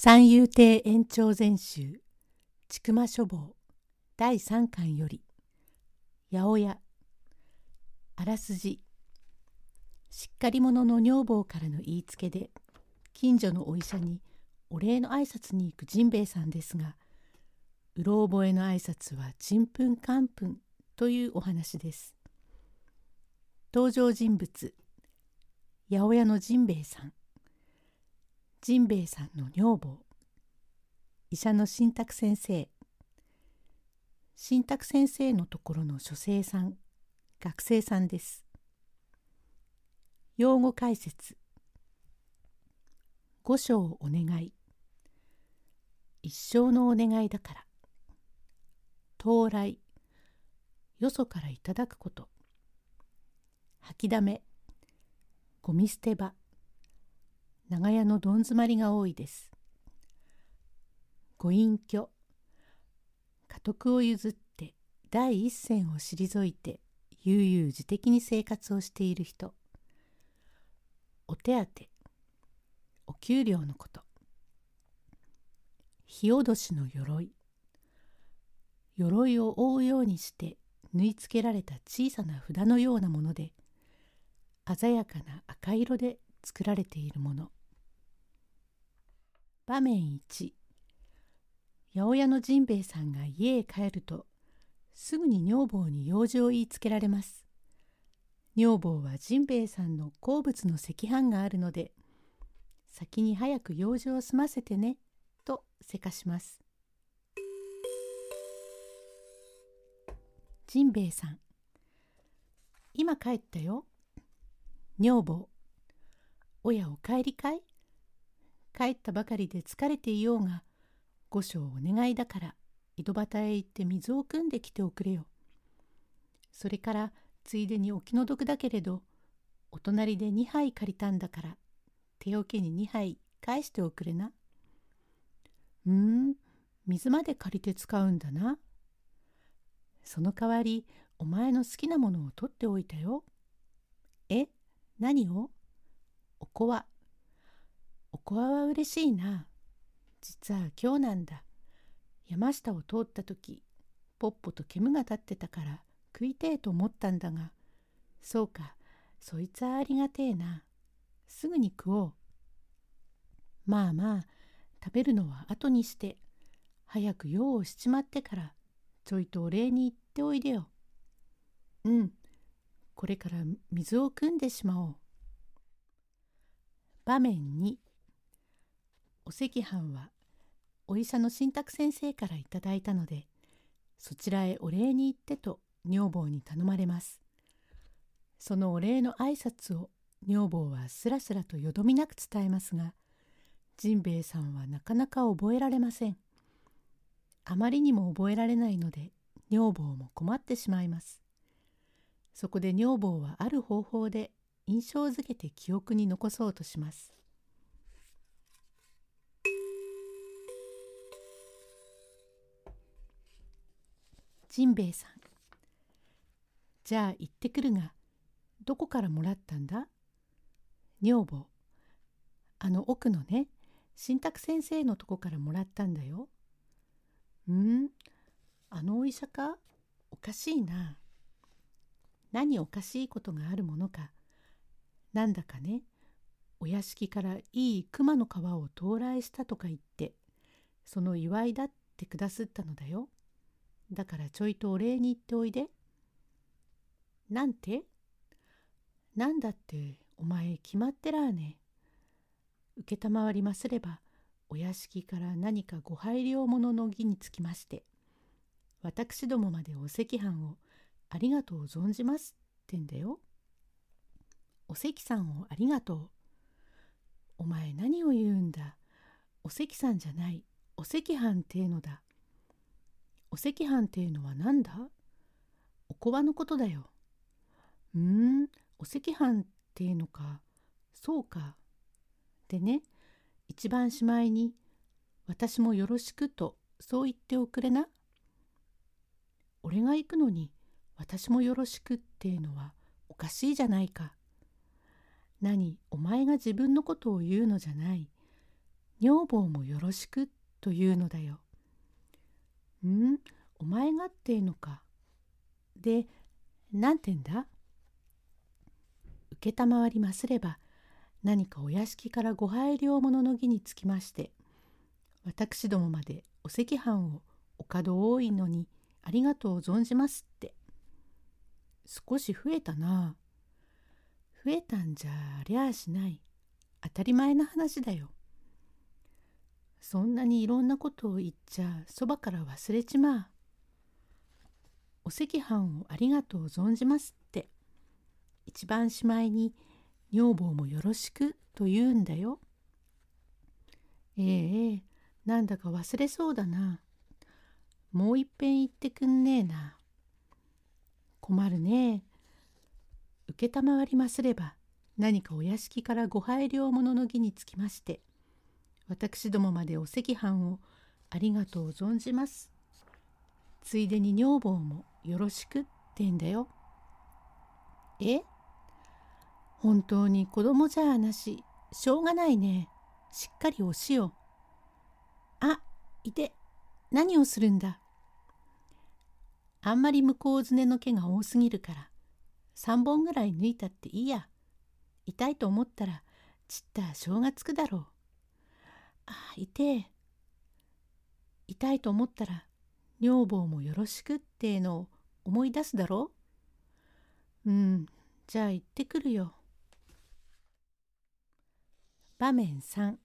三遊亭延長全集。千曲書房。第三巻より。八百屋。あらすじ。しっかり者の女房からの言いつけで近所のお医者にお礼の挨拶に行く甚兵衛さんですがうろ覚えの挨拶はちんぷんかんぷんというお話です。登場人物。八百屋の甚兵衛さん。ジンベエさんの女房。医者の新宅先生。新宅先生のところの書生さん。学生さんです。用語解説。五章お願い。一生のお願いだから。到来。よそからいただくこと。吐きだめ。ゴミ捨て場。長屋のどん詰まりが多いです。ご隠居。家督を譲って第一線を退いて悠々自適に生活をしている人。お手当お給料のこと。火落としの鎧。鎧を覆うようにして縫い付けられた小さな札のようなもので鮮やかな赤色で作られているもの。場面1八百屋の甚兵衛さんが家へ帰るとすぐに女房に用事を言いつけられます。女房は甚兵衛さんの好物の赤飯があるので先に早く用事を済ませてねとせかします。甚兵衛さん今帰ったよ。女房おやお帰りかい？帰ったばかりで疲れていようが御所お願いだから井戸端へ行って水を汲んできておくれよ。それからついでにお気の毒だけれどお隣で2杯借りたんだから手桶に2杯返しておくれな。うーん水まで借りて使うんだな。その代わりお前の好きなものを取っておいたよ。え何を？おこわ。おこわは嬉しいな。実は今日なんだ。山下を通った時、ポッポと煙が立ってたから食いてえと思ったんだが、そうか、そいつはありがてえな。すぐに食おう。まあまあ、食べるのは後にして、早く用をしちまってから、ちょいとお礼に行っておいでよ。うん、これから水を汲んでしまおう。場面2お赤飯はお医者の新宅先生からいただいたのでそちらへお礼に行ってと女房に頼まれます。そのお礼の挨拶を女房はすらすらとよどみなく伝えますが甚兵衛さんはなかなか覚えられません。あまりにも覚えられないので女房も困ってしまいます。そこで女房はある方法で印象づけて記憶に残そうとします。甚兵衛さん。じゃあ行ってくるが、どこからもらったんだ？女房。あの奥のね、新宅先生のとこからもらったんだよ。ん？あのお医者か？おかしいな。何おかしいことがあるものか？なんだかね、お屋敷からいい熊の皮を到来したとか言って、その祝いだってくだすったのだよ。だからちょいとお礼に行っておいで。なんて？なんだってお前決まってらあね。承りますればお屋敷から何かご配慮者の儀につきまして私どもまでお赤飯をありがとう存じますってんだよ。お関さんをありがとう。お前何を言うんだ。お関さんじゃない。お赤飯っていうのだ。お赤飯っていうのは何だ？おこわのことだよ。うーん、お赤飯っていうのか。そうか。でね、一番しまいに、私もよろしくとそう言っておくれな。俺が行くのに、私もよろしくっていうのはおかしいじゃないか。何、お前が自分のことを言うのじゃない。女房もよろしくというのだよ。ん？お前がっていうのか？で、何てんだ？承りますれば、何かお屋敷からご配慮者の儀につきまして、私どもまでお赤飯をお門多いのにありがとう存じますって。少し増えたな。増えたんじゃありゃあしない。当たり前な話だよ。そんなにいろんなことを言っちゃそばから忘れちまう。お赤飯をありがとう存じますって一番しまいに女房もよろしくと言うんだよ。ええなんだか忘れそうだな。もういっぺん言ってくんねえな。困るねえ。承りますれば何かお屋敷からご配慮者の儀につきまして私どもまでお赤飯をありがとう存じます。ついでに女房もよろしくってんだよ。え？本当に子供じゃあなし、しょうがないね。しっかりお塩。あ、いて、何をするんだ？あんまり向こうずねの毛が多すぎるから、3本ぐらい抜いたっていいや。痛いと思ったら、ちった正月くだろう。あ、痛え。痛いと思ったら、女房もよろしくってのを思い出すだろう？うん、じゃあ行ってくるよ。場面3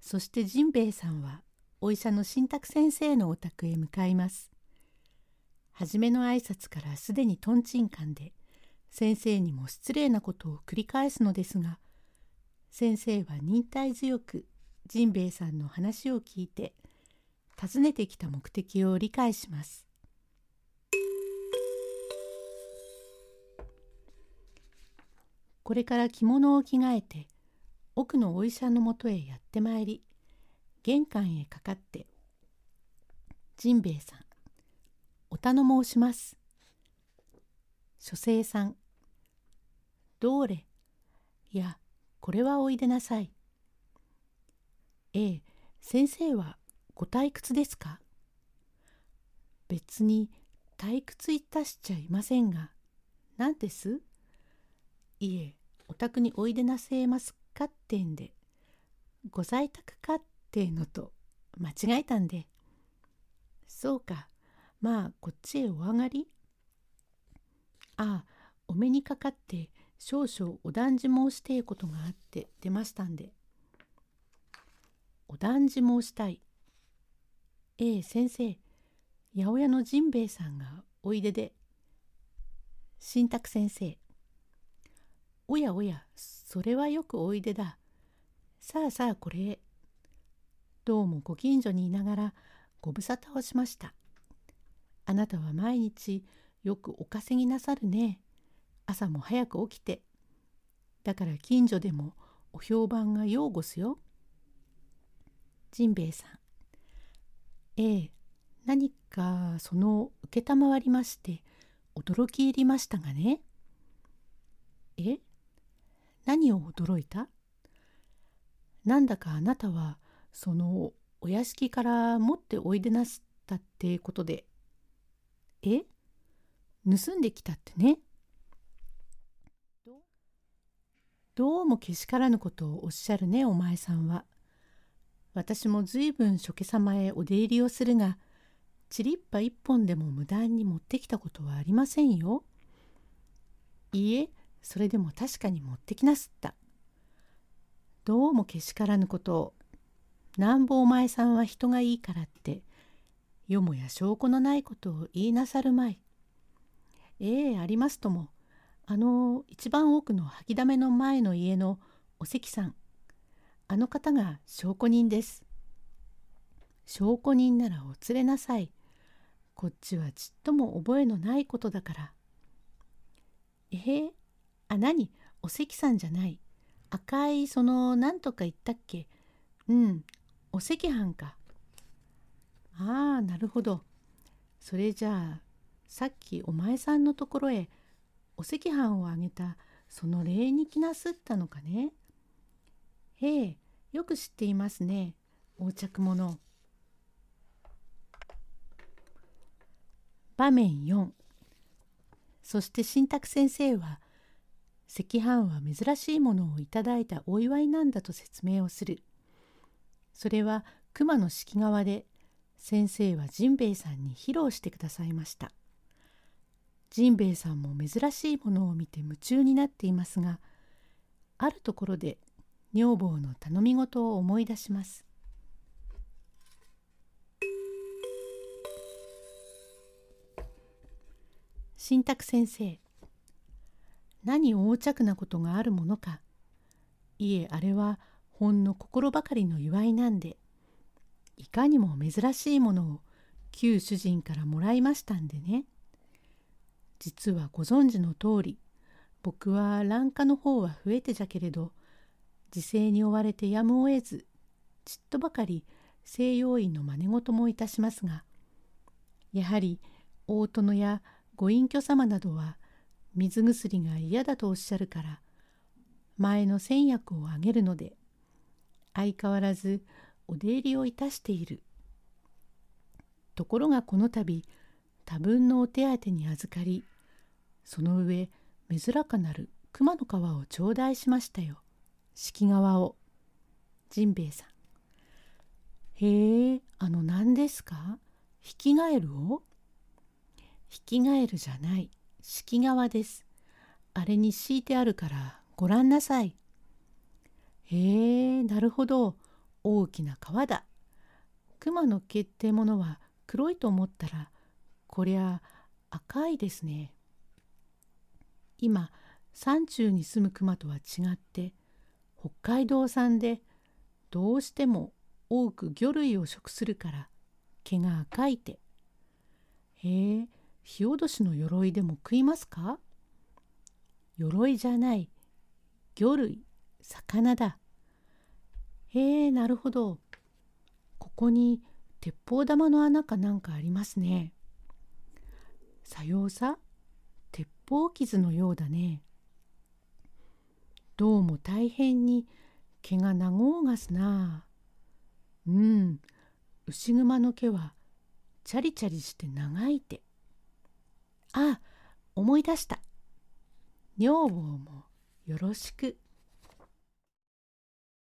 そしてジンベエさんはお医者の新宅先生のお宅へ向かいます。はじめの挨拶からすでにとんちんかんで先生にも失礼なことを繰り返すのですが先生は忍耐強くジンベエさんの話を聞いて訪ねてきた目的を理解します。これから着物を着替えて奥のお医者のもとへやってまいり玄関へかかって「ジンベエさんお頼申します」書生さん「どれいやこれはおいでなさい」ええ先生はご退屈ですか？別に退屈いたしちゃいませんが何です？いえお宅においでなせえますかってんでご在宅かってのと間違えたんで。そうかまあこっちへお上がり。ああお目にかかって少々お断じ申してえことがあって出ましたんで。お断じ申したいええ先生八百屋のジンベエさんがおいでで新宅先生おやおや、それはよくおいでだ。さあさあこれへ。どうもご近所にいながらご無沙汰をしました。あなたは毎日よくお稼ぎなさるね。朝も早く起きて。だから近所でもお評判がようごすよ。ジンベエさん。ええ、何かその承りまして驚き入りましたがね。え何を驚いた？なんだかあなたはそのお屋敷から持っておいでなすったってことでえ盗んできたってねどうもけしからぬことをおっしゃるねお前さんは。私もずいぶん諸家様へお出入りをするがちりっぱ一本でも無断に持ってきたことはありませんよ。いいえそれでも確かに持ってきなすった。どうもけしからぬことを、なんぼお前さんは人がいいからって、よもや証拠のないことを言いなさるまい。ええありますとも、あの一番奥の掃きだめの前の家のお関さん、あの方が証拠人です。証拠人ならお連れなさい。こっちはちっとも覚えのないことだから。ええあ、何？お関さんじゃない。赤い、その、なんとか言ったっけ？うん、お赤飯か。ああ、なるほど。それじゃあ、さっきお前さんのところへお赤飯をあげたその礼に来なすったのかね。へえ、よく知っていますね。横着者場面4そして新宅先生は赤飯は珍しいものをいただいたお祝いなんだと説明をする。それは熊の式川で先生はジンベエさんに披露してくださいました。ジンベエさんも珍しいものを見て夢中になっていますがあるところで女房の頼み事を思い出します。新宅先生何横着なことがあるものか。いえあれはほんの心ばかりの祝いなんでいかにも珍しいものを旧主人からもらいましたんでね。実はご存知の通り僕は卵花の方は増えてじゃけれど時勢に追われてやむを得ずちっとばかり西洋医の真似事もいたしますがやはり大殿やご隠居様などは水薬が嫌だとおっしゃるから前の先薬をあげるので相変わらずお出入りをいたしている。ところがこの度多分のお手当に預かりその上珍かなる熊の皮を頂戴しましたよ式川を。ジンベエさん。へえあの何ですか？ヒキガエルを？ヒキガエルじゃない。式川です。あれに敷いてあるからご覧なさい。へえなるほど。大きな川だ。熊の毛ってものは黒いと思ったらこりゃ赤いですね。今山中に住む熊とは違って北海道産でどうしても多く魚類を食するから毛が赤いて。へえ、火落としの鎧でも食いますか？鎧じゃない。魚類、魚だ。へえ、なるほど。ここに鉄砲玉の穴かなんかありますね。さようさ、鉄砲傷のようだね。どうも大変に毛が長うがすな。うん、牛熊の毛はチャリチャリして長いて。あ、思い出した。女房もよろしく。